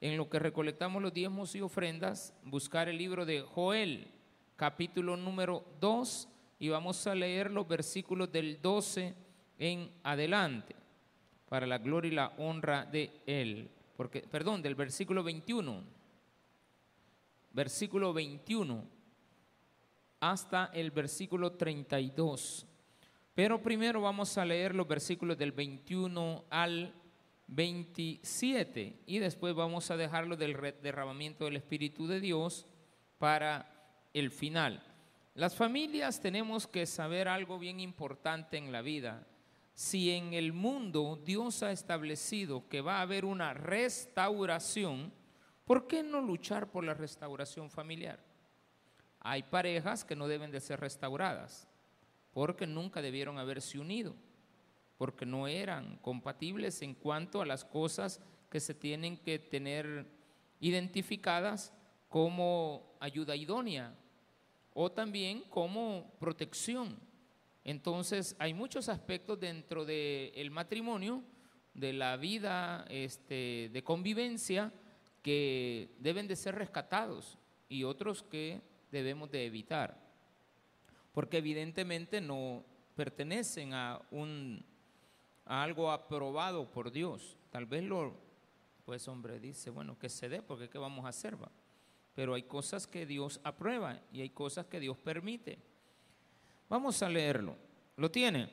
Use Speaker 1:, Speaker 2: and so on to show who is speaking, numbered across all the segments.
Speaker 1: en lo que recolectamos los diezmos y ofrendas, buscar el libro de Joel, capítulo número 2, y vamos a leer los versículos del 12 en adelante, para la gloria y la honra de Él. Porque, perdón, del versículo 21, versículo 21 hasta el versículo 32. Pero primero vamos a leer los versículos del 21 al 27 y después vamos a dejarlo del derramamiento del Espíritu de Dios para el final. Las familias tenemos que saber algo bien importante en la vida. Si en el mundo Dios ha establecido que va a haber una restauración, ¿por qué no luchar por la restauración familiar? Hay parejas que no deben de ser restauradas porque nunca debieron haberse unido porque no eran compatibles en cuanto a las cosas que se tienen que tener identificadas como ayuda idónea o también como protección. Entonces hay muchos aspectos dentro del matrimonio, de la vida este, de convivencia, que deben de ser rescatados y otros que debemos de evitar, porque evidentemente no pertenecen a un algo aprobado por Dios. Tal vez lo, pues hombre, dice, bueno, que se dé, porque ¿qué vamos a hacer? Va? Pero hay cosas que Dios aprueba y hay cosas que Dios permite. Vamos a leerlo. ¿Lo tiene?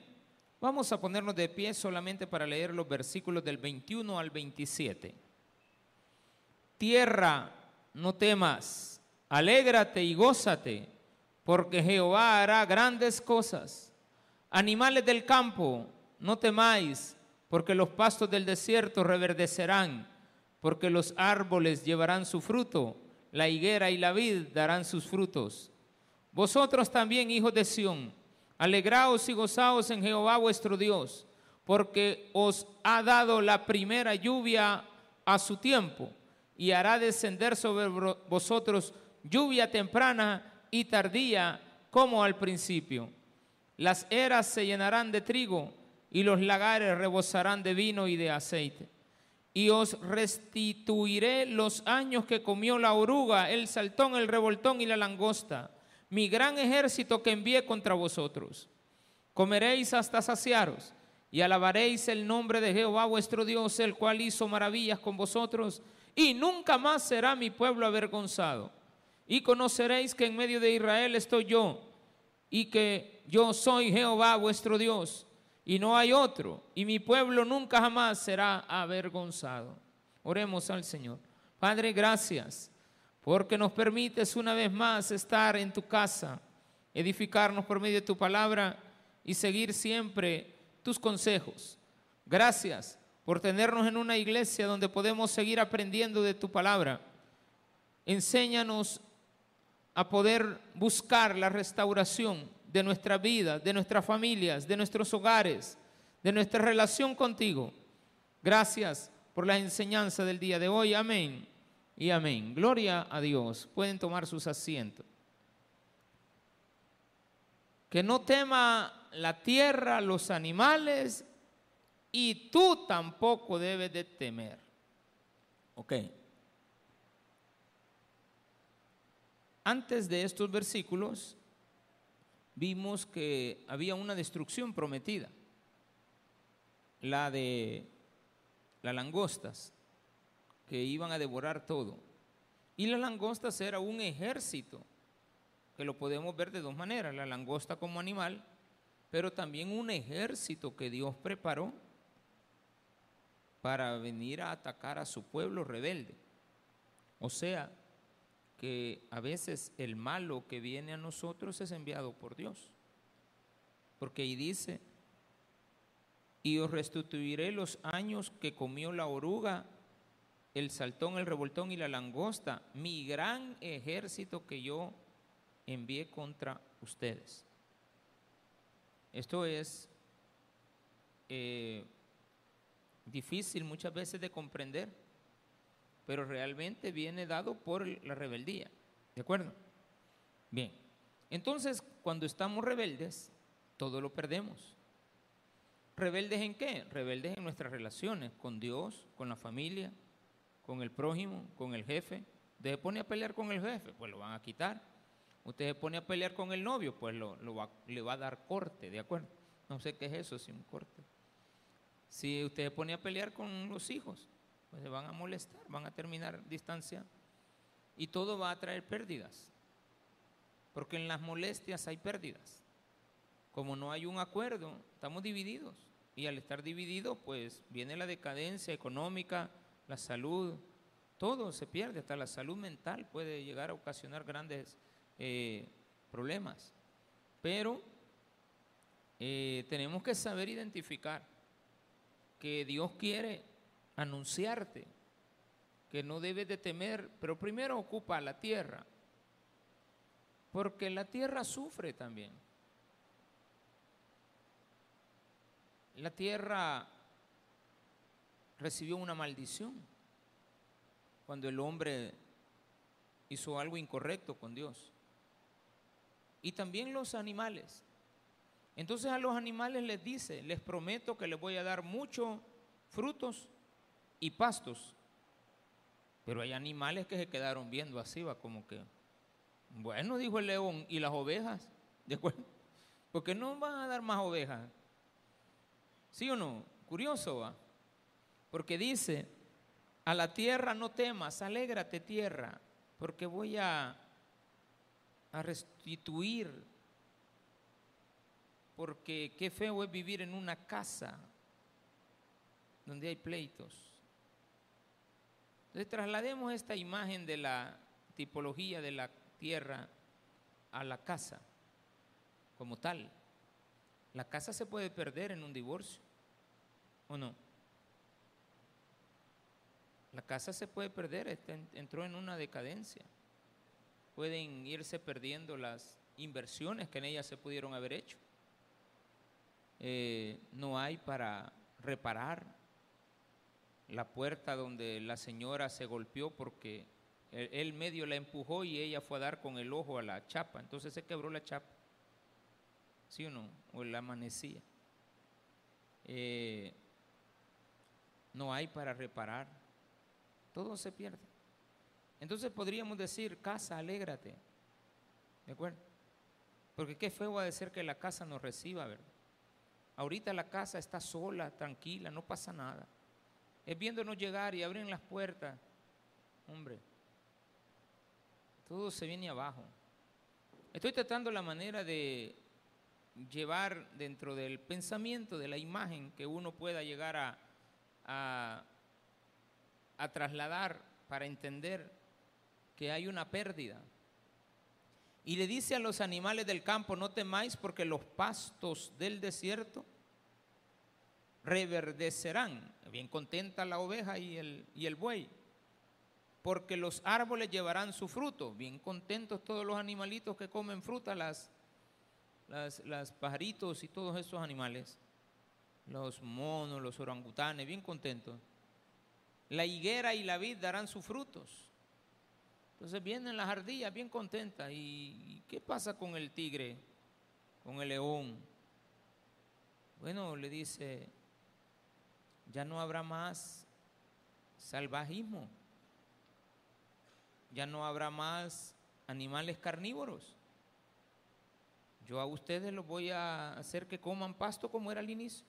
Speaker 1: Vamos a ponernos de pie solamente para leer los versículos del 21 al 27. Tierra, no temas, alégrate y gózate, porque Jehová hará grandes cosas. Animales del campo, no temáis, porque los pastos del desierto reverdecerán, porque los árboles llevarán su fruto, la higuera y la vid darán sus frutos. Vosotros también, hijos de Sión, alegraos y gozaos en Jehová vuestro Dios, porque os ha dado la primera lluvia a su tiempo, y hará descender sobre vosotros lluvia temprana y tardía como al principio. Las eras se llenarán de trigo, y los lagares rebosarán de vino y de aceite. Y os restituiré los años que comió la oruga, el saltón, el revoltón y la langosta, mi gran ejército que envié contra vosotros. Comeréis hasta saciaros y alabaréis el nombre de Jehová vuestro Dios, el cual hizo maravillas con vosotros, y nunca más será mi pueblo avergonzado. Y conoceréis que en medio de Israel estoy yo, y que yo soy Jehová vuestro Dios y no hay otro, y mi pueblo nunca jamás será avergonzado. Oremos al Señor. Padre, gracias, porque nos permites una vez más estar en tu casa, edificarnos por medio de tu palabra y seguir siempre tus consejos. Gracias por tenernos en una iglesia donde podemos seguir aprendiendo de tu palabra. Enséñanos a poder buscar la restauración de nuestra vida, de nuestras familias, de nuestros hogares, de nuestra relación contigo. Gracias por la enseñanza del día de hoy. Amén y amén. Gloria a Dios. Pueden tomar sus asientos. Que no tema la tierra, los animales, y tú tampoco debes de temer. Ok. Antes de estos versículos, vimos que había una destrucción prometida, la de las langostas, que iban a devorar todo. Y las langostas era un ejército, que lo podemos ver de dos maneras, la langosta como animal, pero también un ejército que Dios preparó para venir a atacar a su pueblo rebelde. O sea, que a veces el malo que viene a nosotros es enviado por Dios. Porque ahí dice, y os restituiré los años que comió la oruga, el saltón, el revoltón y la langosta, mi gran ejército que yo envié contra ustedes. Esto es eh, difícil muchas veces de comprender pero realmente viene dado por la rebeldía. ¿De acuerdo? Bien. Entonces, cuando estamos rebeldes, todo lo perdemos. ¿Rebeldes en qué? Rebeldes en nuestras relaciones con Dios, con la familia, con el prójimo, con el jefe. Usted se pone a pelear con el jefe, pues lo van a quitar. Usted se pone a pelear con el novio, pues lo, le va a dar corte, ¿de acuerdo? No sé qué es eso, si un corte. Si usted se pone a pelear con los hijos, pues se van a molestar, van a terminar distancia y todo va a traer pérdidas. Porque en las molestias hay pérdidas. Como no hay un acuerdo, estamos divididos. Y al estar divididos, pues viene la decadencia económica, la salud, todo se pierde, hasta la salud mental puede llegar a ocasionar grandes eh, problemas. Pero eh, tenemos que saber identificar que Dios quiere anunciarte que no debes de temer, pero primero ocupa la tierra, porque la tierra sufre también. La tierra recibió una maldición cuando el hombre hizo algo incorrecto con Dios. Y también los animales. Entonces a los animales les dice, les prometo que les voy a dar muchos frutos y pastos. Pero hay animales que se quedaron viendo así, va como que, bueno, dijo el león, ¿y las ovejas? ¿De acuerdo? Porque no van a dar más ovejas. ¿Sí o no? Curioso va. Porque dice, a la tierra no temas, alégrate tierra, porque voy a, a restituir. Porque qué feo es vivir en una casa donde hay pleitos. Entonces traslademos esta imagen de la tipología de la tierra a la casa como tal. La casa se puede perder en un divorcio, ¿o no? La casa se puede perder, entró en una decadencia. Pueden irse perdiendo las inversiones que en ella se pudieron haber hecho. Eh, no hay para reparar la puerta donde la señora se golpeó porque él, medio la empujó y ella fue a dar con el ojo a la chapa. Entonces se quebró la chapa. ¿Sí o no? O la amanecía. Eh, no hay para reparar. Todo se pierde. Entonces podríamos decir, casa, alégrate. ¿De acuerdo? Porque qué feo va a decir que la casa nos reciba, ¿verdad? Ahorita la casa está sola, tranquila, no pasa nada. Es viéndonos llegar y abren las puertas. Hombre, todo se viene abajo. Estoy tratando la manera de llevar dentro del pensamiento, de la imagen que uno pueda llegar a, a trasladar para entender que hay una pérdida. Y le dice a los animales del campo, no temáis porque los pastos del desierto reverdecerán. Bien contenta la oveja y el, y el buey. Porque los árboles llevarán su fruto. Bien contentos todos los animalitos que comen fruta, las, las, pajaritos y todos esos animales. Los monos, los orangutanes, bien contentos. La higuera y la vid darán sus frutos. Entonces vienen las ardillas bien contentas. ¿Y qué pasa con el tigre? Con el león. Bueno, le dice, ya no habrá más salvajismo, ya no habrá más animales carnívoros. Yo a ustedes los voy a hacer que coman pasto como era al inicio,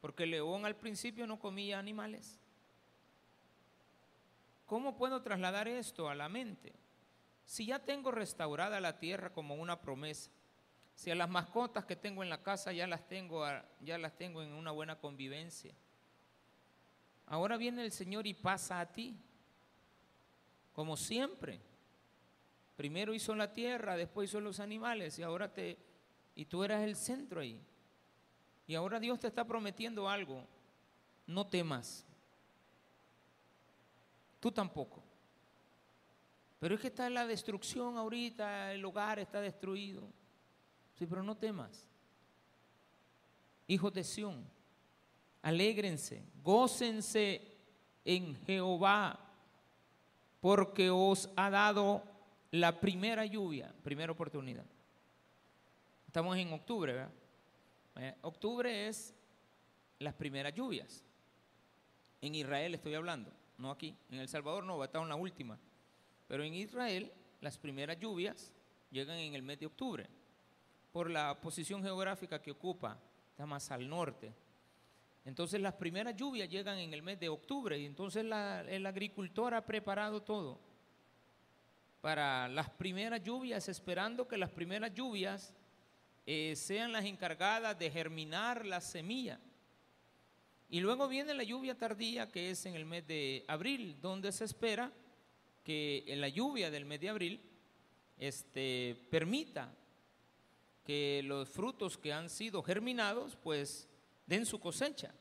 Speaker 1: porque el león al principio no comía animales. ¿Cómo puedo trasladar esto a la mente? Si ya tengo restaurada la tierra como una promesa, si a las mascotas que tengo en la casa ya las tengo, ya las tengo en una buena convivencia. Ahora viene el Señor y pasa a ti, como siempre. Primero hizo la tierra, después hizo los animales y ahora te y tú eras el centro ahí. Y ahora Dios te está prometiendo algo. No temas. Tú tampoco. Pero es que está la destrucción ahorita, el hogar está destruido. Pero no temas. Hijos de Sión, alégrense, gócense en Jehová, porque os ha dado la primera lluvia, primera oportunidad. Estamos en octubre. Eh, octubre es las primeras lluvias. En Israel estoy hablando, no aquí. En El Salvador no, va a estar en la última. Pero en Israel las primeras lluvias llegan en el mes de octubre, por la posición geográfica que ocupa, está más al norte. Entonces las primeras lluvias llegan en el mes de octubre y entonces el agricultor ha preparado todo para las primeras lluvias, esperando que las primeras lluvias eh, sean las encargadas de germinar la semilla. Y luego viene la lluvia tardía, que es en el mes de abril, donde se espera que en la lluvia del mes de abril este, permita que los frutos que han sido germinados, pues den su cosecha.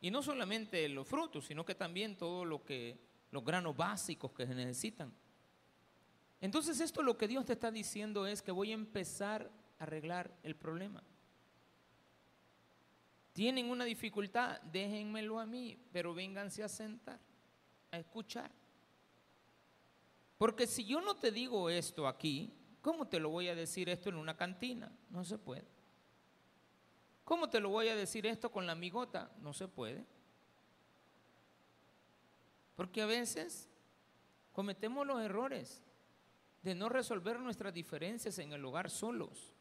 Speaker 1: Y no solamente los frutos, sino que también todo lo que, los granos básicos que se necesitan. Entonces esto lo que Dios te está diciendo es que voy a empezar a arreglar el problema. Tienen una dificultad, déjenmelo a mí, pero vénganse a sentar, a escuchar. Porque si yo no te digo esto aquí, ¿cómo te lo voy a decir esto en una cantina? No se puede. ¿Cómo te lo voy a decir esto con la amigota? No se puede. Porque a veces cometemos los errores de no resolver nuestras diferencias en el hogar solos.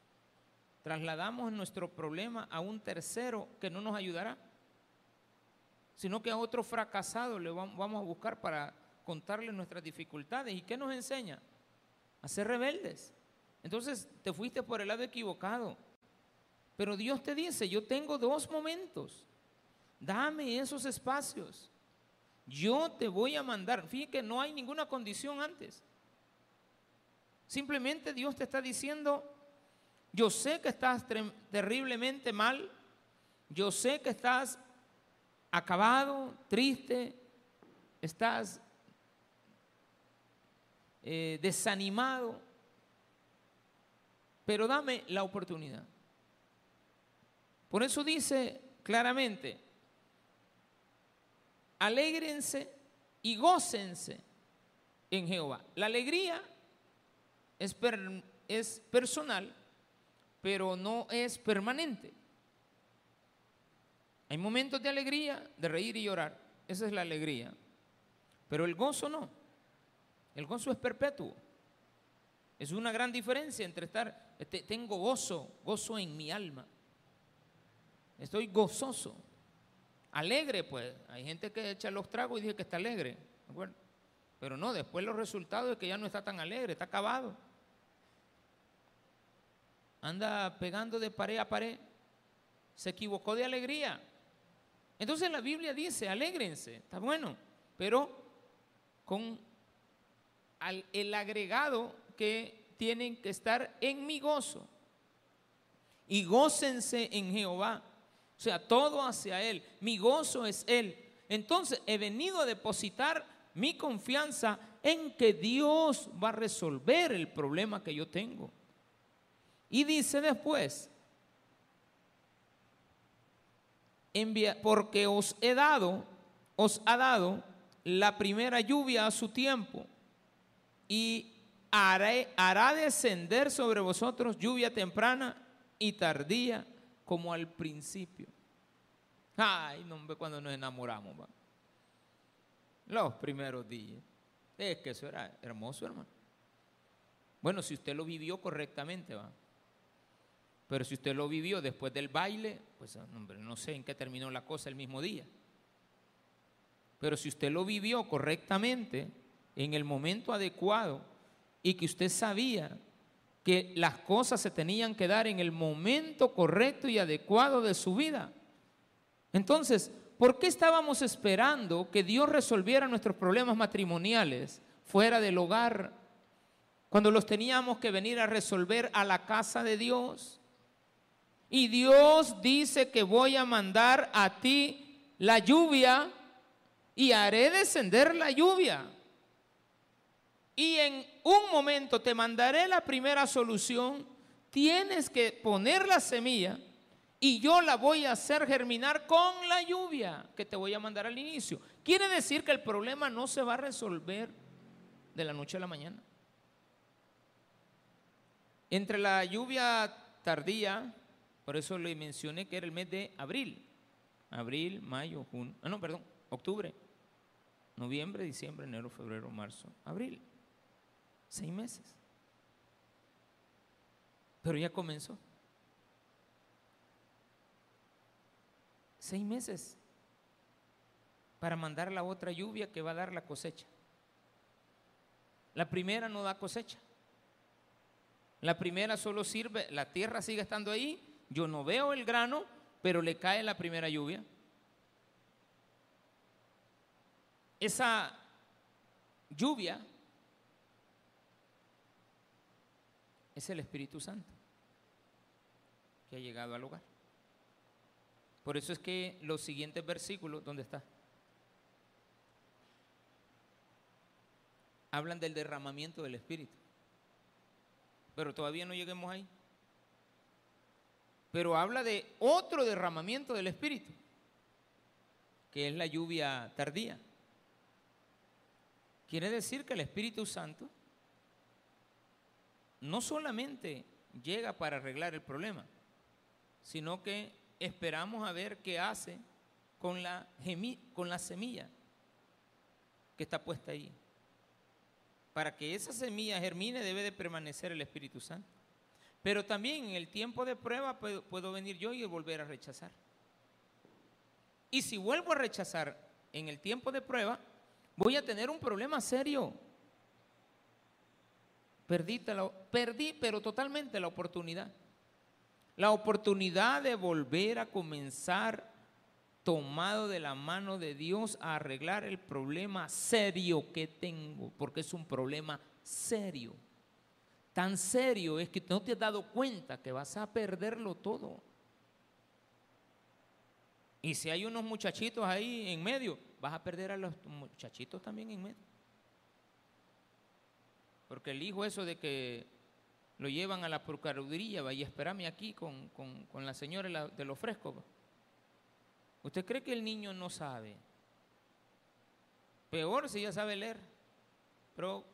Speaker 1: Trasladamos nuestro problema a un tercero que no nos ayudará, sino que a otro fracasado le vamos a buscar para contarle nuestras dificultades. ¿Y qué nos enseña? A ser rebeldes. Entonces te fuiste por el lado equivocado. Pero Dios te dice, yo tengo dos momentos. Dame esos espacios. Yo te voy a mandar. Fíjate que no hay ninguna condición antes. Simplemente Dios te está diciendo, yo sé que estás terriblemente mal. Yo sé que estás acabado, triste, estás eh, desanimado, pero dame la oportunidad. Por eso dice claramente, alégrense y gócense en Jehová. La alegría es, es personal, pero no es permanente. Hay momentos de alegría, de reír y llorar. Esa es la alegría. Pero el gozo no. El gozo es perpetuo. Es una gran diferencia entre estar, tengo gozo, gozo en mi alma. Estoy gozoso, alegre, pues. Hay gente que echa los tragos y dice que está alegre, Pero no, después los resultados es que ya no está tan alegre, está acabado. Anda pegando de pared a pared. Se equivocó de alegría. Entonces la Biblia dice, alégrense, está bueno, pero con el agregado que tienen que estar en mi gozo. Y gócense en Jehová. O sea, todo hacia Él. Mi gozo es Él. Entonces he venido a depositar mi confianza en que Dios va a resolver el problema que yo tengo. Y dice después, porque os he dado, os ha dado la primera lluvia a su tiempo y hará descender sobre vosotros lluvia temprana y tardía como al principio. Ay, no cuando nos enamoramos, va. Los primeros días. Es que eso era hermoso, hermano. Bueno, si usted lo vivió correctamente, va. Pero si usted lo vivió después del baile, pues hombre, no sé en qué terminó la cosa el mismo día. Pero si usted lo vivió correctamente, en el momento adecuado y que usted sabía que las cosas se tenían que dar en el momento correcto y adecuado de su vida. Entonces, ¿por qué estábamos esperando que Dios resolviera nuestros problemas matrimoniales fuera del hogar cuando los teníamos que venir a resolver a la casa de Dios? Y Dios dice que voy a mandar a ti la lluvia y haré descender la lluvia y en un momento te mandaré la primera solución, tienes que poner la semilla y yo la voy a hacer germinar con la lluvia que te voy a mandar al inicio. Quiere decir que el problema no se va a resolver de la noche a la mañana. Entre la lluvia tardía, por eso le mencioné que era el mes de abril, abril, mayo, junio, ah, no, perdón, octubre. noviembre, diciembre, enero, febrero, marzo, abril. Seis meses. Pero ya comenzó. Seis meses para mandar la otra lluvia que va a dar la cosecha. La primera no da cosecha. La primera solo sirve, la tierra sigue estando ahí, yo no veo el grano, pero le cae la primera lluvia. Esa lluvia es el Espíritu Santo que ha llegado al hogar. Por eso es que los siguientes versículos, ¿dónde está? Hablan del derramamiento del Espíritu. Pero todavía no lleguemos ahí. Pero habla de otro derramamiento del Espíritu, que es la lluvia tardía. Quiere decir que el Espíritu Santo no solamente llega para arreglar el problema, sino que esperamos a ver qué hace con la, con la semilla que está puesta ahí. Para que esa semilla germine debe de permanecer el Espíritu Santo. Pero también en el tiempo de prueba puedo, puedo venir yo y volver a rechazar. Y si vuelvo a rechazar en el tiempo de prueba, voy a tener un problema serio. Perdí, perdí, pero totalmente la oportunidad. La oportunidad de volver a comenzar tomado de la mano de Dios a arreglar el problema serio que tengo, porque es un problema serio. Tan serio es que no te has dado cuenta que vas a perderlo todo. Y si hay unos muchachitos ahí en medio, vas a perder a los muchachitos también en medio. Porque el hijo eso de que lo llevan a la procuraduría, vaya, espérame aquí con, la señora de los frescos. ¿Usted cree que el niño no sabe? Peor si ya sabe leer. Pero,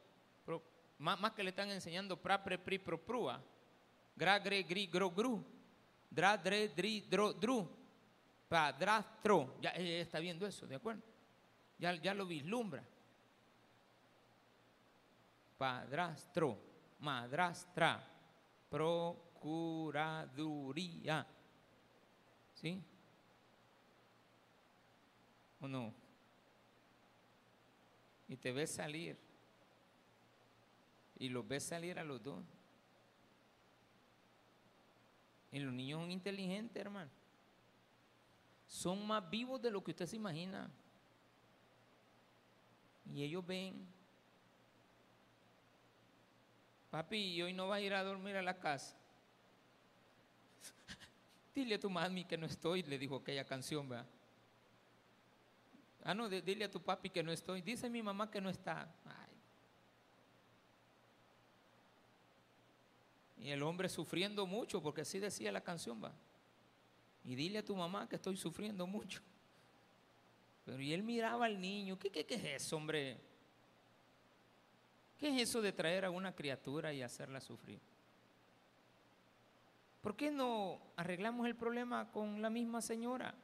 Speaker 1: más, que le están enseñando pra, pre, pri, pro. Gra, gre, gri, gro, gru. Dra, dre, dri, dro, dru. Pa, dra, tro. Ya está viendo eso, ¿de acuerdo? Ya, ya lo vislumbra padrastro, madrastra, procuraduría. ¿Sí? ¿O no? Y te ves salir. Y los ves salir a los dos. Y los niños son inteligentes, hermano. Son más vivos de lo que usted se imagina. Y ellos ven Papi, hoy no vas a ir a dormir a la casa. dile a tu mami que no estoy, le dijo aquella canción, ¿verdad? Ah, no, dile a tu papi que no estoy. Dice mi mamá que no está. Y el hombre sufriendo mucho, porque así decía la canción, va. Y dile a tu mamá que estoy sufriendo mucho. Pero y él miraba al niño, ¿qué, qué, qué es eso, hombre? ¿Qué es eso de traer a una criatura y hacerla sufrir? ¿Por qué no arreglamos el problema con la misma señora?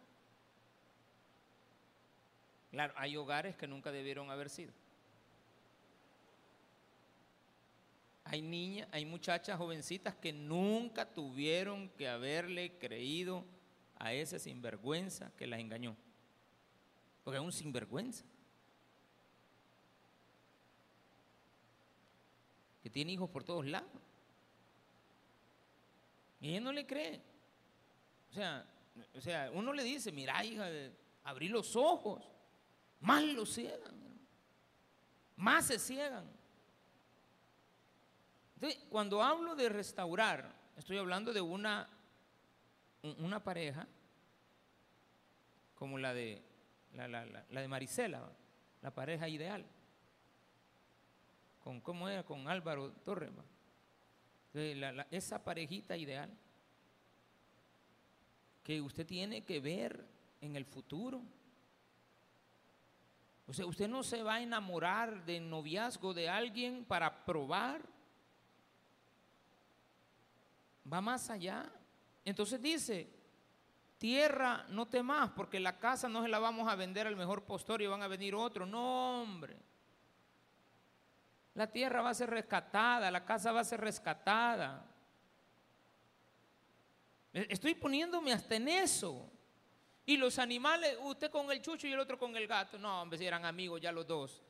Speaker 1: Claro, hay hogares que nunca debieron haber sido. Hay niñas, hay muchachas jovencitas que nunca tuvieron que haberle creído a ese sinvergüenza que las engañó. Porque es un sinvergüenza. Que tiene hijos por todos lados. Y ella no le cree. O sea, o sea uno le dice, mira hija, abrí los ojos. Más los ciegan. Más se ciegan. Entonces, cuando hablo de restaurar, estoy hablando de una, una pareja como la de, la, la, la de Marisela, la pareja ideal con cómo era con Álvaro Torres, esa parejita ideal que usted tiene que ver en el futuro. O sea, usted no se va a enamorar de noviazgo de alguien para probar. Va más allá. Entonces dice, tierra no temas, porque la casa no se la vamos a vender al mejor postor y van a venir otros. No, hombre. La tierra va a ser rescatada, la casa va a ser rescatada. E, estoy poniéndome hasta en eso. Y los animales, usted con el chucho y el otro con el gato. No, hombre, si eran amigos ya los dos.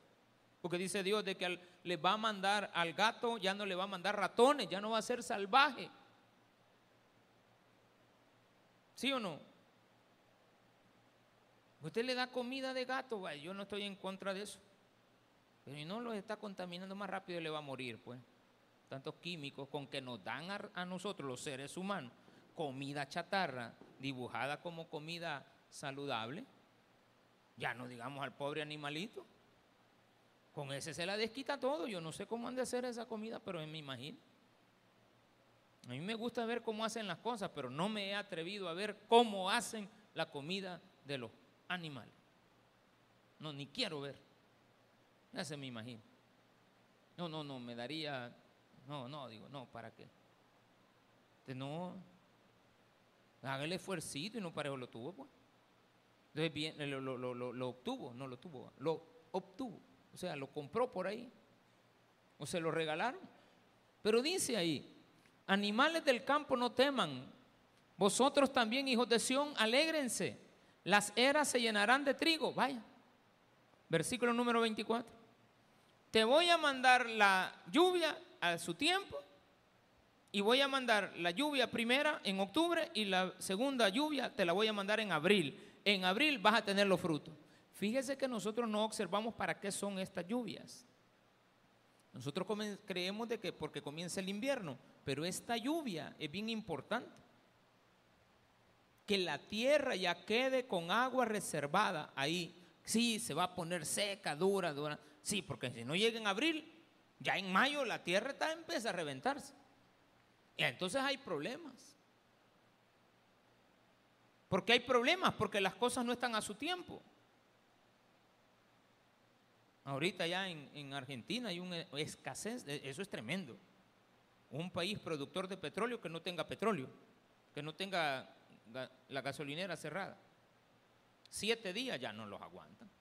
Speaker 1: Porque dice Dios de que le va a mandar al gato, ya no le va a mandar ratones, ya no va a ser salvaje. ¿Sí o no? Usted le da comida de gato, yo no estoy en contra de eso. Pero si no lo está contaminando más rápido, le va a morir, pues. Tantos químicos con que nos dan a, nosotros, los seres humanos, comida chatarra, dibujada como comida saludable. Ya no digamos al pobre animalito. Con ese se la desquita todo. Yo no sé cómo han de hacer esa comida, pero me imagino. A mí me gusta ver cómo hacen las cosas, pero no me he atrevido a ver cómo hacen la comida de los animales. No, ni quiero ver. Ya se me imagino. No, no, no, me daría. No, no, digo, no, ¿para qué? no. Hágale esfuercito y no para eso lo tuvo, pues. Entonces, bien, lo, lo, lo, lo obtuvo, no lo tuvo, lo obtuvo. O sea, lo compró por ahí. O se lo regalaron. Pero dice ahí, Animales del campo no teman. Vosotros también, hijos de Sión, alégrense. Las eras se llenarán de trigo. Vaya. Versículo número 24. Te voy a mandar la lluvia a su tiempo y voy a mandar la lluvia primera en octubre y la segunda lluvia te la voy a mandar en abril. En abril vas a tener los frutos. Fíjese que nosotros no observamos para qué son estas lluvias. Nosotros creemos de que porque comienza el invierno, pero esta lluvia es bien importante. Que la tierra ya quede con agua reservada ahí. Sí, se va a poner seca, dura, dura. Sí, porque si no llega en abril, ya en mayo la tierra está, empieza a reventarse. Y entonces hay problemas. ¿Por qué hay problemas? Porque las cosas no están a su tiempo. Ahorita ya en, en Argentina hay una escasez, eso es tremendo un país productor de petróleo que no tenga petróleo, que no tenga la gasolinera cerrada. Siete días ya no los aguantan.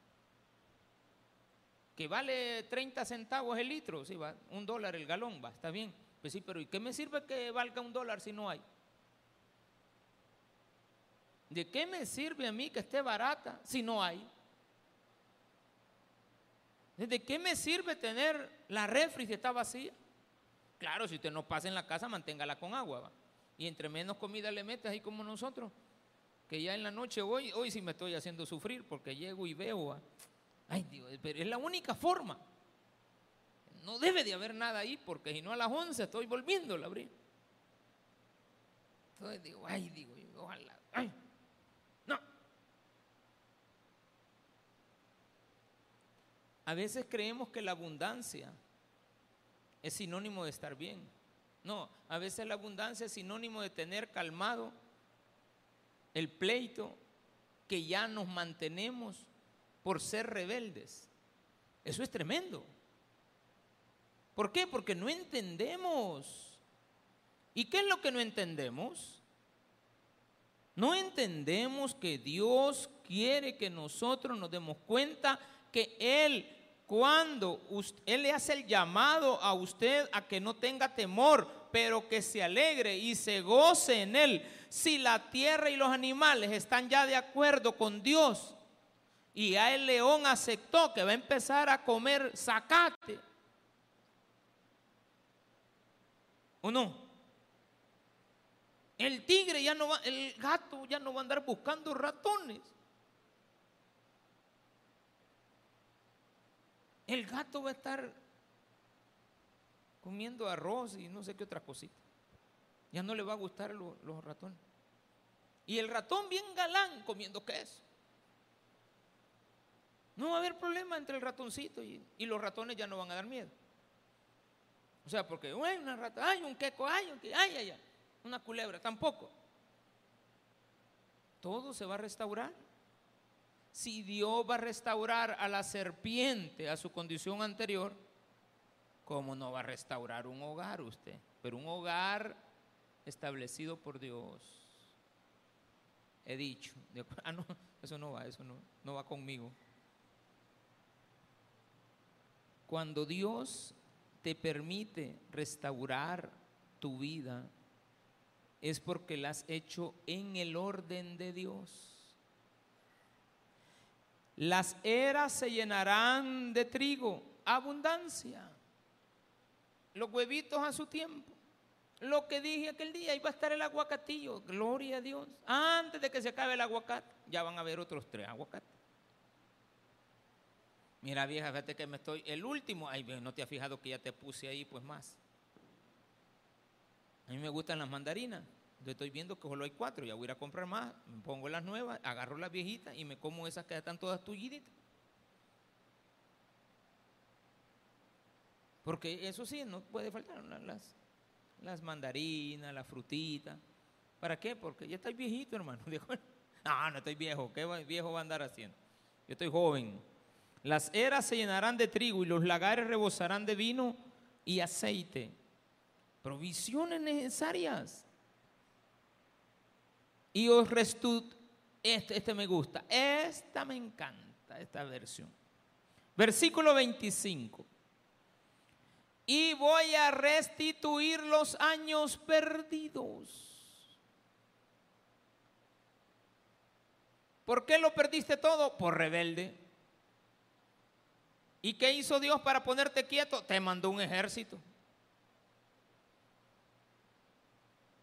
Speaker 1: Que vale 30 centavos el litro, sí, va, un dólar el galón, va, está bien. Pues sí, pero ¿y qué me sirve que valga un dólar si no hay? ¿De qué me sirve a mí que esté barata si no hay? ¿De qué me sirve tener la refri si está vacía? Claro, si usted no pasa en la casa, manténgala con agua. Y entre menos comida le metes ahí como nosotros, que ya en la noche hoy, hoy sí me estoy haciendo sufrir porque llego y veo. Ay, Dios, pero es la única forma. No debe de haber nada ahí porque si no a las 11 estoy volviendo a abrir. Entonces digo, ay, digo, ojalá, ay, no. A veces creemos que la abundancia es sinónimo de estar bien. No, a veces la abundancia es sinónimo de tener calmado el pleito que ya nos mantenemos por ser rebeldes. Eso es tremendo. ¿Por qué? Porque no entendemos. ¿Y qué es lo que no entendemos? No entendemos que Dios quiere que nosotros nos demos cuenta que Él cuando Él le hace el llamado a usted a que no tenga temor, pero que se alegre y se goce en Él. Si la tierra y los animales están ya de acuerdo con Dios y ya el león aceptó que va a empezar a comer zacate, ¿o no? El tigre ya no va, el gato ya no va a andar buscando ratones. El gato va a estar comiendo arroz y no sé qué otra cosita. Ya no le va a gustar los ratones. Y el ratón bien galán comiendo queso. No va a haber problema entre el ratoncito y, los ratones ya no van a dar miedo. O sea, porque, bueno, una rata, hay un queco, hay un que, ay, ay, ay, una culebra, tampoco. Todo se va a restaurar si Dios va a restaurar a la serpiente a su condición anterior, ¿cómo no va a restaurar un hogar usted? Pero un hogar establecido por Dios. he dicho. Ah, no, eso no va, eso no, no va conmigo. Cuando Dios te permite restaurar tu vida, es porque la has hecho en el orden de Dios. Las eras se llenarán de trigo, abundancia. Los huevitos a su tiempo. Lo que dije aquel día, va a estar el aguacatillo, gloria a Dios. Antes de que se acabe el aguacate, ya van a haber otros tres aguacates. Mira vieja, fíjate que me estoy, el último, ay, no te has fijado que ya te puse ahí pues más. A mí me gustan las mandarinas. Yo estoy viendo que solo hay cuatro, ya voy a ir a comprar más, me pongo las nuevas, agarro las viejitas y me como esas que están todas tulliditas. Porque eso sí, no puede faltar las, las mandarinas, la frutita. ¿Para qué? Porque ya estoy viejito, hermano. No, no estoy viejo. ¿Qué viejo va a andar haciendo? Yo estoy joven. Las eras se llenarán de trigo y los lagares rebosarán de vino y aceite. Provisiones necesarias. Y os restut, este, este me gusta, esta me encanta, esta versión. Versículo 25 y voy a restituir los años perdidos. ¿Por qué lo perdiste todo? Por rebelde. ¿Y qué hizo Dios para ponerte quieto? Te mandó un ejército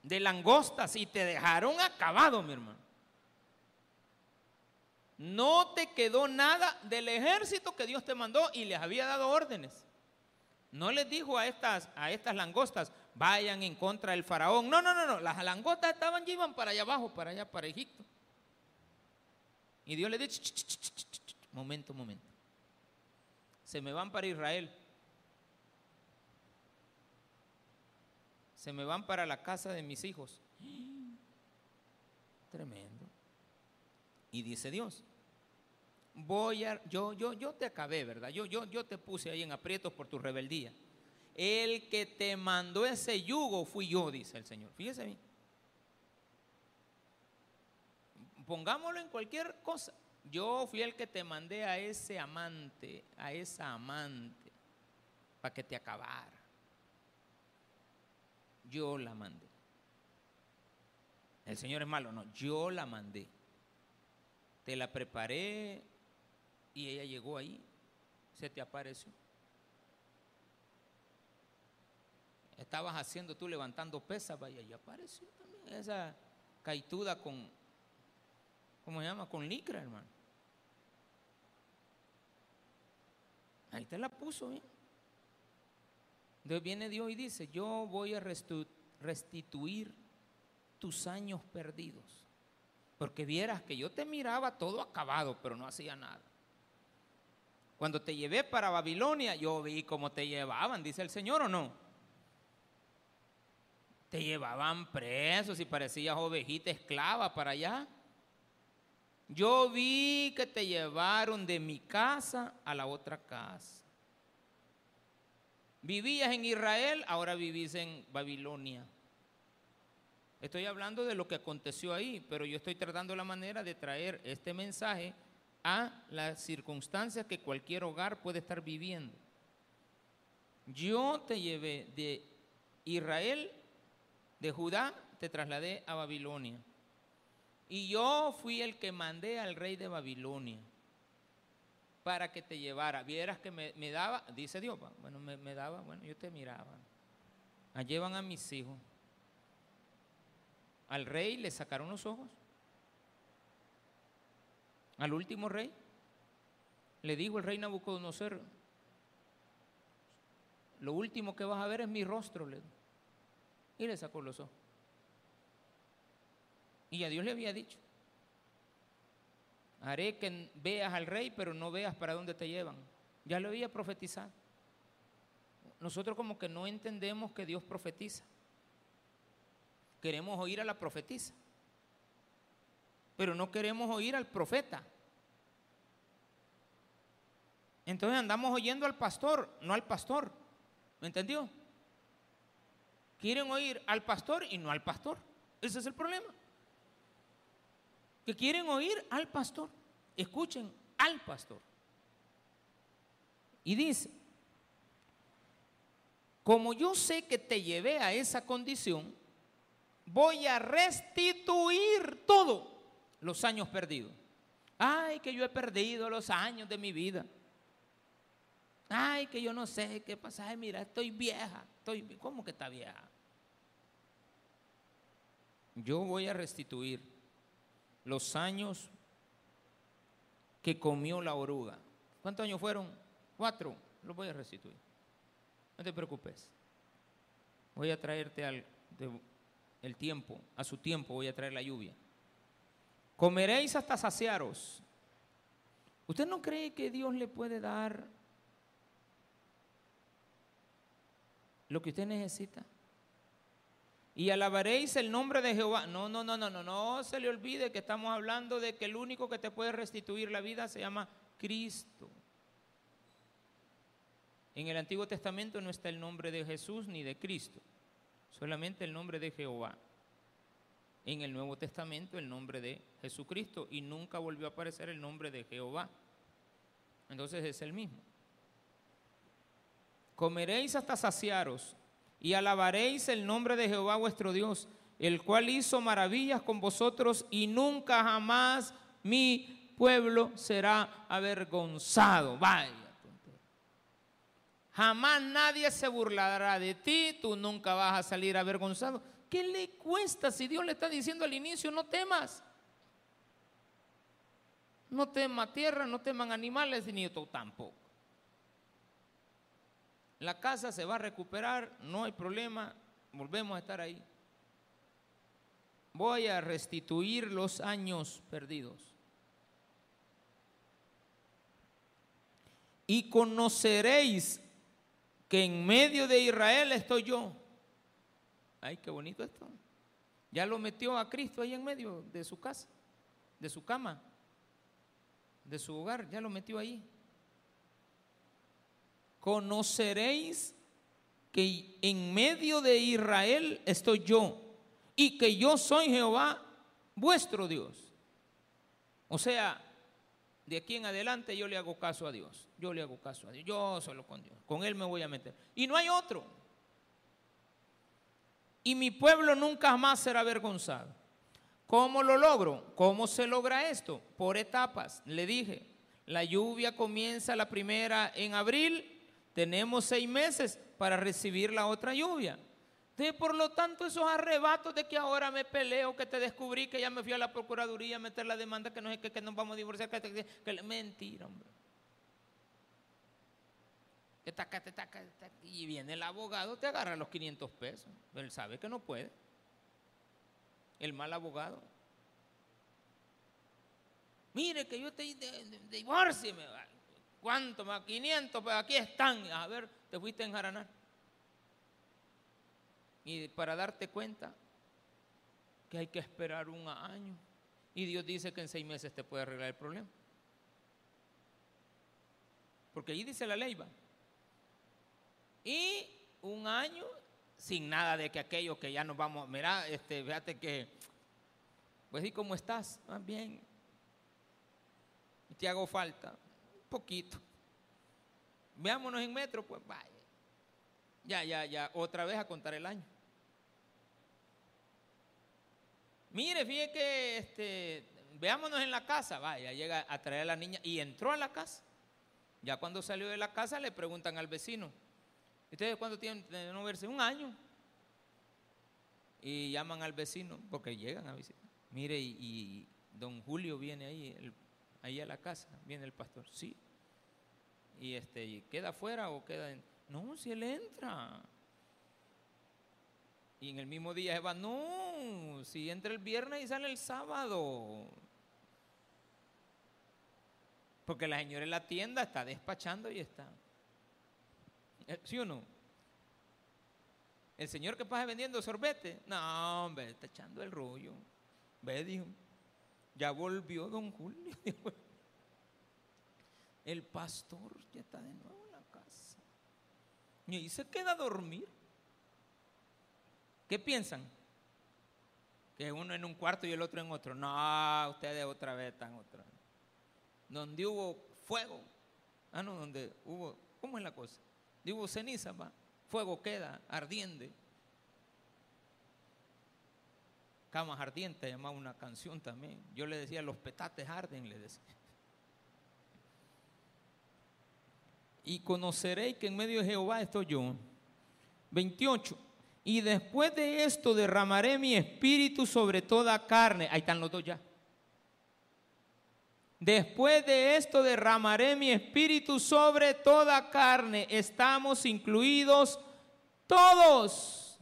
Speaker 1: de langostas y te dejaron acabado, mi hermano. No te quedó nada del ejército que Dios te mandó y les había dado órdenes. No les dijo a estas, a estas langostas, vayan en contra del faraón. No, no, no, no. Las langostas estaban y iban para allá abajo, para allá, para Egipto. Y Dios le dice, momento, momento. Se me van para Israel. Se me van para la casa de mis hijos. Tremendo. Y dice Dios, voy a, yo, yo, yo te acabé, ¿verdad? Yo, yo, yo te puse ahí en aprietos por tu rebeldía. El que te mandó ese yugo fui yo, dice el Señor. Fíjese bien. Pongámoslo en cualquier cosa. Yo fui el que te mandé a ese amante, a esa amante, para que te acabara. Yo la mandé. El Señor es malo, no, yo la mandé. Te la preparé, y ella llegó ahí, se te apareció. Estabas haciendo tú levantando pesas, vaya, y apareció también esa caituda con, ¿cómo se llama? Con licra, hermano. Ahí te la puso, ¿eh? Entonces viene Dios y dice, yo voy a restituir tus años perdidos. Porque vieras que yo te miraba todo acabado, pero no hacía nada. Cuando te llevé para Babilonia, yo vi cómo te llevaban, dice el Señor o no. Te llevaban presos y parecías ovejita esclava para allá. Yo vi que te llevaron de mi casa a la otra casa. Vivías en Israel, ahora vivís en Babilonia. Estoy hablando de lo que aconteció ahí, pero yo estoy tratando la manera de traer este mensaje a las circunstancias que cualquier hogar puede estar viviendo. Yo te llevé de Israel, de Judá, te trasladé a Babilonia. Y yo fui el que mandé al rey de Babilonia para que te llevara. Vieras que me, daba, dice Dios, bueno, me, daba, bueno, yo te miraba. Allí van a mis hijos. Al rey le sacaron los ojos al último rey, le dijo el rey Nabucodonosor, lo último que vas a ver es mi rostro, le y le sacó los ojos. Y a Dios le había dicho, haré que veas al rey, pero no veas para dónde te llevan. Ya lo había profetizado. Nosotros como que no entendemos que Dios profetiza. Queremos oír a la profetisa, pero no queremos oír al profeta. Entonces andamos oyendo al pastor, no al pastor. ¿Me entendió? Quieren oír al pastor y no al pastor. Ese es el problema. Que quieren oír al pastor. Escuchen al pastor. Y dice, como yo sé que te llevé a esa condición, voy a restituir todo los años perdidos. Ay, que yo he perdido los años de mi vida. Ay, que yo no sé qué pasa. Mira, estoy vieja. Estoy, ¿Cómo que está vieja? Yo voy a restituir los años que comió la oruga. ¿Cuántos años fueron? Cuatro. Los voy a restituir. No te preocupes. Voy a traerte al, el tiempo, a su tiempo voy a traer la lluvia. Comeréis hasta saciaros. ¿Usted no cree que Dios le puede dar lo que usted necesita? Y alabaréis el nombre de Jehová. No, no, no, no, no, no se le olvide que estamos hablando de que el único que te puede restituir la vida se llama Cristo. En el Antiguo Testamento no está el nombre de Jesús ni de Cristo, solamente el nombre de Jehová. En el Nuevo Testamento el nombre de Jesucristo y nunca volvió a aparecer el nombre de Jehová. Entonces es el mismo. Comeréis hasta saciaros y alabaréis el nombre de Jehová vuestro Dios, el cual hizo maravillas con vosotros y nunca jamás mi pueblo será avergonzado. Vaya. Jamás nadie se burlará de ti, tú nunca vas a salir avergonzado. ¿Qué le cuesta si Dios le está diciendo al inicio, no temas? No tema tierra, no teman animales, ni tú tampoco. La casa se va a recuperar, no hay problema, volvemos a estar ahí. Voy a restituir los años perdidos. Y conoceréis que en medio de Israel estoy yo. Ay, qué bonito esto. Ya lo metió a Cristo ahí en medio de su casa, de su cama, de su hogar, ya lo metió ahí. Conoceréis que en medio de Israel estoy yo y que yo soy Jehová, vuestro Dios. O sea, de aquí en adelante yo le hago caso a Dios. Yo le hago caso a Dios. Yo solo con Dios. Con Él me voy a meter. Y no hay otro. Y mi pueblo nunca más será avergonzado. ¿Cómo lo logro? ¿Cómo se logra esto? Por etapas. Le dije, la lluvia comienza la primera en abril. Tenemos seis meses para recibir la otra lluvia. De, por lo tanto, esos arrebatos de que ahora me peleo, que te descubrí, que ya me fui a la Procuraduría a meter la demanda, que no es que, nos vamos a divorciar, que, que, mentira, hombre. Y viene el abogado, te agarra los 500 pesos. Él sabe que no puede. El mal abogado. Mire que yo te divorcio. ¿Cuánto más? 500, pues aquí están. A ver, te fuiste a enjaranar. Y para darte cuenta que hay que esperar un año. Y Dios dice que en seis meses te puede arreglar el problema. Porque ahí dice la ley, va. Y un año sin nada de que aquello que ya nos vamos, mira, este, fíjate que, pues y cómo estás, más ah, bien, te hago falta, poquito. Veámonos en metro, pues vaya. Ya, ya, ya, otra vez a contar el año. Mire, fíjate que este, veámonos en la casa, vaya, llega a traer a la niña y entró a la casa. Ya cuando salió de la casa le preguntan al vecino, ¿Ustedes cuánto tienen de no verse? Un año. Y llaman al vecino porque llegan a visitar. Mire, y, don Julio viene ahí, ahí a la casa, viene el pastor. Sí. Y este, ¿queda afuera o queda en.? No, si él entra. Y en el mismo día se va, no, si entra el viernes y sale el sábado. Porque la señora en la tienda está despachando y está. Eh, ¿Sí o no? El señor que pasa vendiendo sorbete, no, hombre, está echando el rollo. Ve, dijo, ya volvió don Julio. El pastor ya está de nuevo en la casa. Y ahí se queda a dormir. ¿Qué piensan? Que uno en un cuarto y el otro en otro. No, ustedes otra vez están otra. Donde hubo fuego. Ah, no, donde hubo, ¿cómo es la cosa? Donde hubo ceniza, va. Fuego queda, ardiente. Camas ardientes, llamaba una canción también. Yo le decía, los petates arden, le decía. Y conoceréis que en medio de Jehová estoy yo. 28. Y después de esto derramaré mi espíritu sobre toda carne. Ahí están los dos ya. Después de esto derramaré mi espíritu sobre toda carne. Estamos incluidos todos.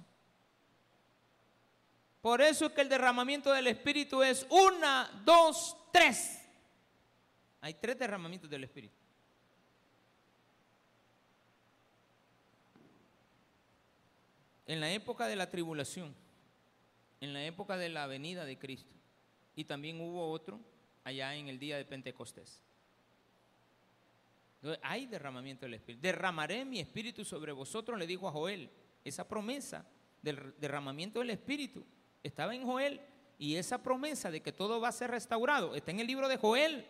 Speaker 1: Por eso es que el derramamiento del espíritu es una, dos, tres. Hay tres derramamientos del espíritu. En la época de la tribulación, en la época de la venida de Cristo, y también hubo otro allá en el día de Pentecostés. hay derramamiento del Espíritu. Derramaré mi Espíritu sobre vosotros, le dijo a Joel. Esa promesa del derramamiento del Espíritu estaba en Joel. Y esa promesa de que todo va a ser restaurado está en el libro de Joel.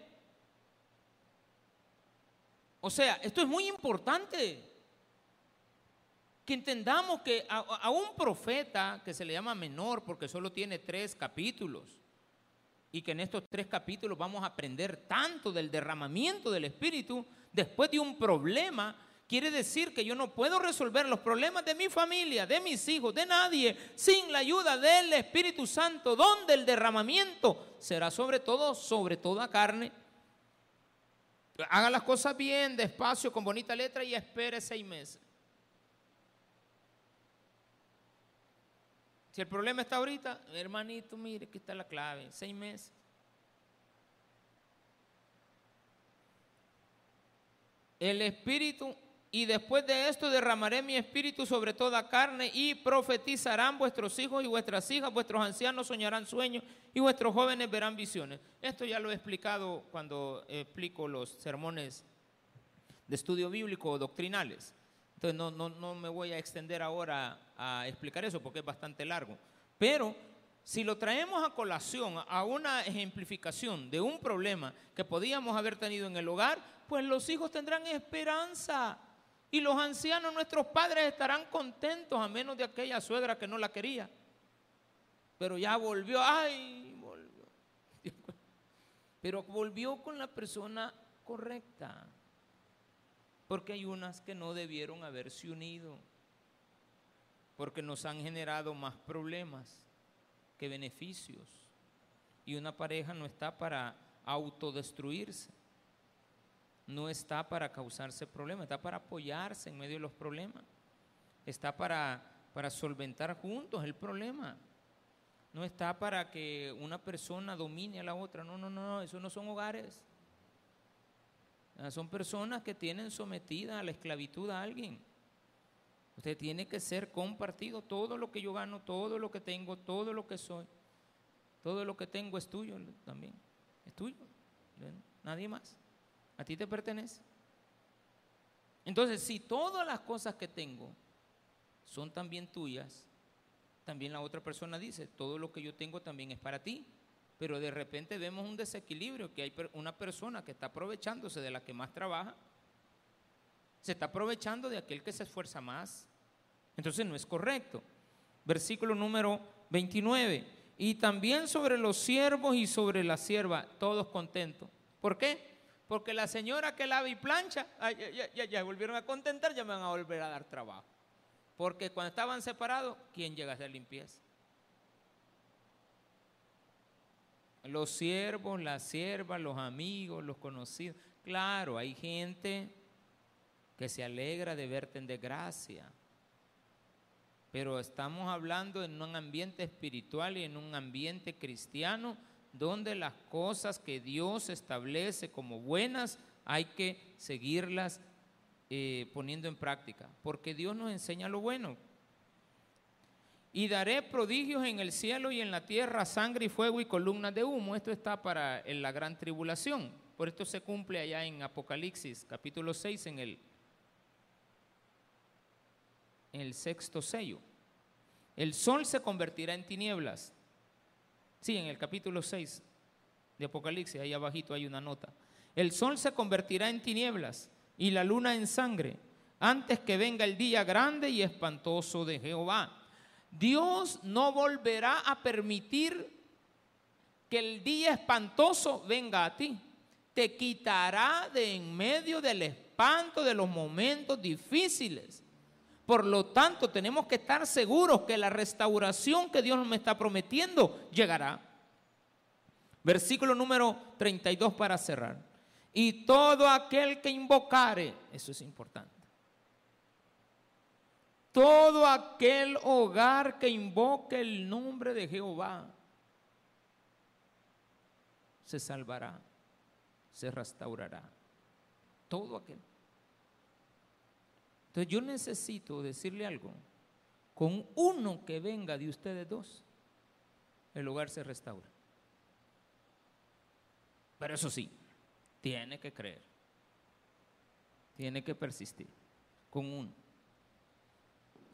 Speaker 1: O sea, esto es muy importante. Que entendamos que a, un profeta que se le llama menor porque solo tiene tres capítulos, y que en estos tres capítulos vamos a aprender tanto del derramamiento del Espíritu después de un problema. Quiere decir que yo no puedo resolver los problemas de mi familia, de mis hijos, de nadie, sin la ayuda del Espíritu Santo, donde el derramamiento será sobre todo, sobre toda carne. Haga las cosas bien, despacio, con bonita letra y espere seis meses. Si el problema está ahorita, hermanito, mire, aquí está la clave, seis meses. El espíritu, y después de esto derramaré mi espíritu sobre toda carne y profetizarán vuestros hijos y vuestras hijas, vuestros ancianos soñarán sueños y vuestros jóvenes verán visiones. Esto ya lo he explicado cuando explico los sermones de estudio bíblico o doctrinales. Entonces no, no, no me voy a extender ahora a explicar eso porque es bastante largo. Pero si lo traemos a colación, a una ejemplificación de un problema que podíamos haber tenido en el hogar, pues los hijos tendrán esperanza. Y los ancianos, nuestros padres, estarán contentos, a menos de aquella suegra que no la quería. Pero ya volvió, ay, volvió. Pero volvió con la persona correcta porque hay unas que no debieron haberse unido, porque nos han generado más problemas que beneficios. Y una pareja no está para autodestruirse, no está para causarse problemas, está para apoyarse en medio de los problemas, está para, para solventar juntos el problema. No está para que una persona domine a la otra. No, no, no, eso no son hogares. Ah, son personas que tienen sometida a la esclavitud a alguien. Usted tiene que ser compartido. Todo lo que yo gano, todo lo que tengo, todo lo que soy, todo lo que tengo es tuyo también. Es tuyo. Nadie más. A ti te pertenece. Entonces, si todas las cosas que tengo son también tuyas, también la otra persona dice, todo lo que yo tengo también es para ti pero de repente vemos un desequilibrio, que hay una persona que está aprovechándose de la que más trabaja, se está aprovechando de aquel que se esfuerza más. Entonces no es correcto. Versículo número 29. Y también sobre los siervos y sobre la sierva, todos contentos. ¿Por qué? Porque la señora que lava y plancha, ya, ya, volvieron a contentar, ya me van a volver a dar trabajo. Porque cuando estaban separados, ¿quién llega a hacer limpieza? Los siervos, las siervas, los amigos, los conocidos. Claro, hay gente que se alegra de verte en desgracia. Pero estamos hablando en un ambiente espiritual y en un ambiente cristiano donde las cosas que Dios establece como buenas hay que seguirlas eh, poniendo en práctica. Porque Dios nos enseña lo bueno. Y daré prodigios en el cielo y en la tierra, sangre y fuego y columnas de humo. Esto está para en la gran tribulación. Por esto se cumple allá en Apocalipsis, capítulo 6, en el, en el sexto sello. El sol se convertirá en tinieblas Sí, en el capítulo 6 de Apocalipsis, ahí abajito hay una nota. El sol se convertirá en tinieblas y la luna en sangre antes que venga el día grande y espantoso de Jehová. Dios no volverá a permitir que el día espantoso venga a ti. Te quitará de en medio del espanto de los momentos difíciles. Por lo tanto, tenemos que estar seguros que la restauración que Dios nos está prometiendo llegará. Versículo número 32 para cerrar. Y todo aquel que invocare, eso es importante. Todo aquel hogar que invoque el nombre de Jehová se salvará, se restaurará. Todo aquel. Entonces yo necesito decirle algo. Con uno que venga de ustedes dos, el hogar se restaura. Pero eso sí, tiene que creer. Tiene que persistir. Con uno.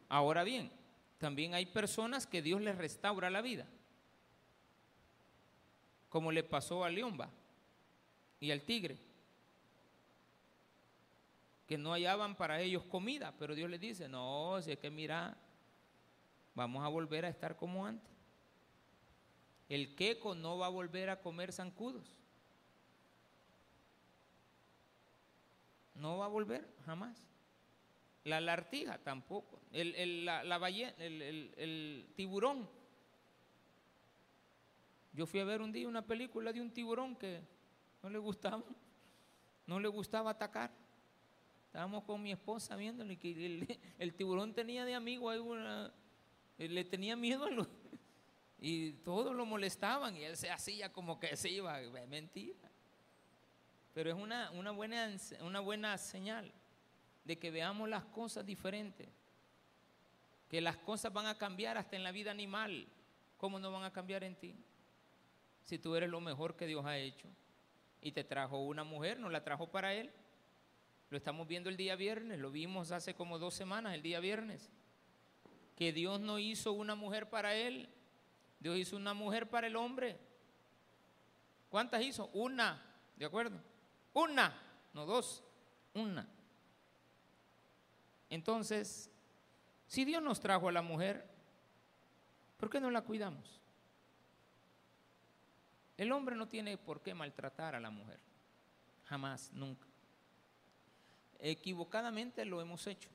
Speaker 1: Ahora bien, también hay personas que Dios les restaura la vida. Como le pasó a Leomba y al tigre. Que no hallaban para ellos comida, pero Dios les dice, no, si es que mira, vamos a volver a estar como antes. El queco no va a volver a comer zancudos. No va a volver jamás. La lartija tampoco. El, la, el, tiburón. Yo fui a ver un día una película de un tiburón que no le gustaba, no le gustaba atacar. Estábamos con mi esposa viéndolo y que el, tiburón tenía de amigo alguna, le tenía miedo a los, y todos lo molestaban y él se hacía como que se iba, mentira. Pero es una, una, buena, una buena señal de que veamos las cosas diferentes, que las cosas van a cambiar hasta en la vida animal, ¿cómo no van a cambiar en ti? Si tú eres lo mejor que Dios ha hecho y te trajo una mujer, no la trajo para Él. Lo estamos viendo el día viernes, lo vimos hace como dos semanas, el día viernes, que Dios no hizo una mujer para Él, Dios hizo una mujer para el hombre. ¿Cuántas hizo? Una, ¿de acuerdo? Una, no dos, una. Entonces, si Dios nos trajo a la mujer, ¿por qué no la cuidamos? El hombre no tiene por qué maltratar a la mujer. Jamás, nunca. Equivocadamente lo hemos hecho,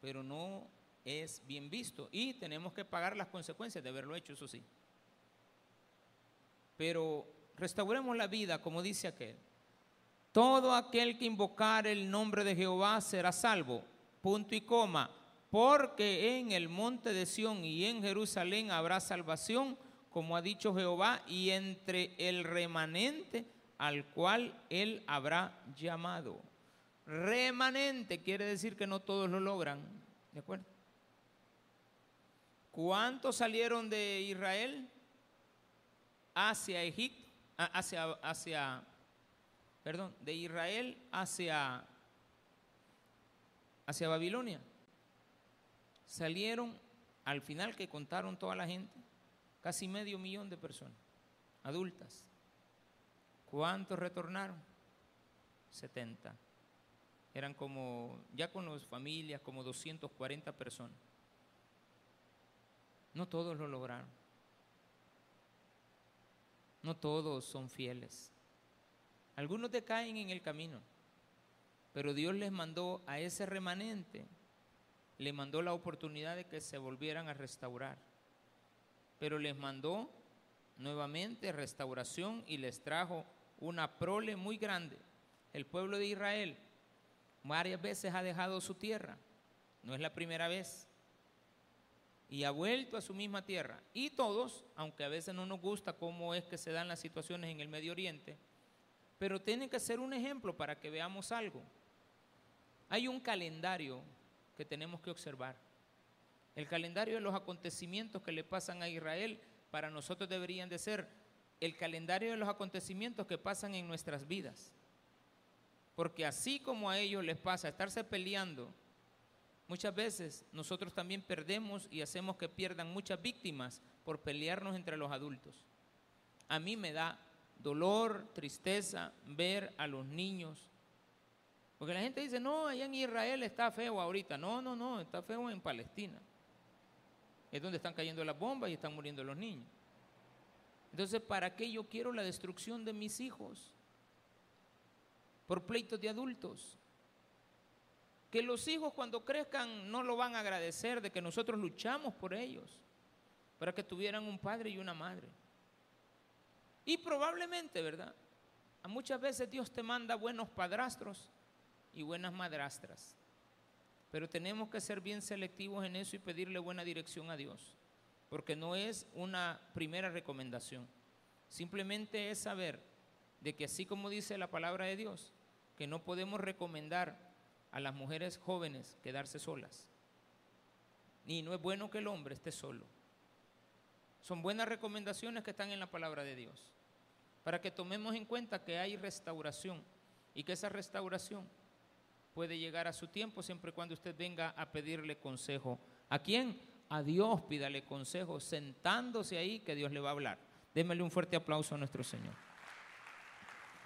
Speaker 1: pero no es bien visto y tenemos que pagar las consecuencias de haberlo hecho, eso sí. Pero restauremos la vida, como dice aquel. Todo aquel que invocar el nombre de Jehová será salvo punto y coma, porque en el monte de Sión y en Jerusalén habrá salvación, como ha dicho Jehová, y entre el remanente al cual él habrá llamado. Remanente quiere decir que no todos lo logran, ¿de acuerdo? ¿Cuántos salieron de Israel hacia Egipto, hacia, hacia, perdón, de Israel hacia hacia Babilonia. Salieron, al final que contaron toda la gente, casi medio millón de personas, adultas. ¿Cuántos retornaron? 70. Eran como, ya con las familias, como 240 personas. No todos lo lograron. No todos son fieles. Algunos decaen en el camino. Pero Dios les mandó a ese remanente, le mandó la oportunidad de que se volvieran a restaurar. Pero les mandó nuevamente restauración y les trajo una prole muy grande. El pueblo de Israel varias veces ha dejado su tierra, no es la primera vez, y ha vuelto a su misma tierra. Y todos, aunque a veces no nos gusta cómo es que se dan las situaciones en el Medio Oriente, pero tienen que ser un ejemplo para que veamos algo. Hay un calendario que tenemos que observar. El calendario de los acontecimientos que le pasan a Israel para nosotros deberían de ser el calendario de los acontecimientos que pasan en nuestras vidas. Porque así como a ellos les pasa estarse peleando Muchas veces nosotros también perdemos y hacemos que pierdan muchas víctimas por pelearnos entre los adultos. A mí me da dolor, tristeza ver a los niños. Porque la gente dice, no, allá en Israel está feo ahorita. No, no, no, está feo en Palestina. Es donde están cayendo las bombas y están muriendo los niños. Entonces, ¿para qué yo quiero la destrucción de mis hijos? Por pleitos de adultos. Que los hijos cuando crezcan no lo van a agradecer de que nosotros luchamos por ellos, para que tuvieran un padre y una madre. Y probablemente, ¿verdad? Muchas veces Dios te manda buenos padrastros y buenas madrastras. Pero tenemos que ser bien selectivos en eso y pedirle buena dirección a Dios, porque no es una primera recomendación. Simplemente es saber de que así como dice la palabra de Dios, que no podemos recomendar a las mujeres jóvenes quedarse solas. Ni no es bueno que el hombre esté solo. Son buenas recomendaciones que están en la palabra de Dios para que tomemos en cuenta que hay restauración y que esa restauración puede llegar a su tiempo siempre y cuando usted venga a pedirle consejo. ¿A quién? A Dios pídale consejo sentándose ahí que Dios le va a hablar. Démele un fuerte aplauso a nuestro Señor.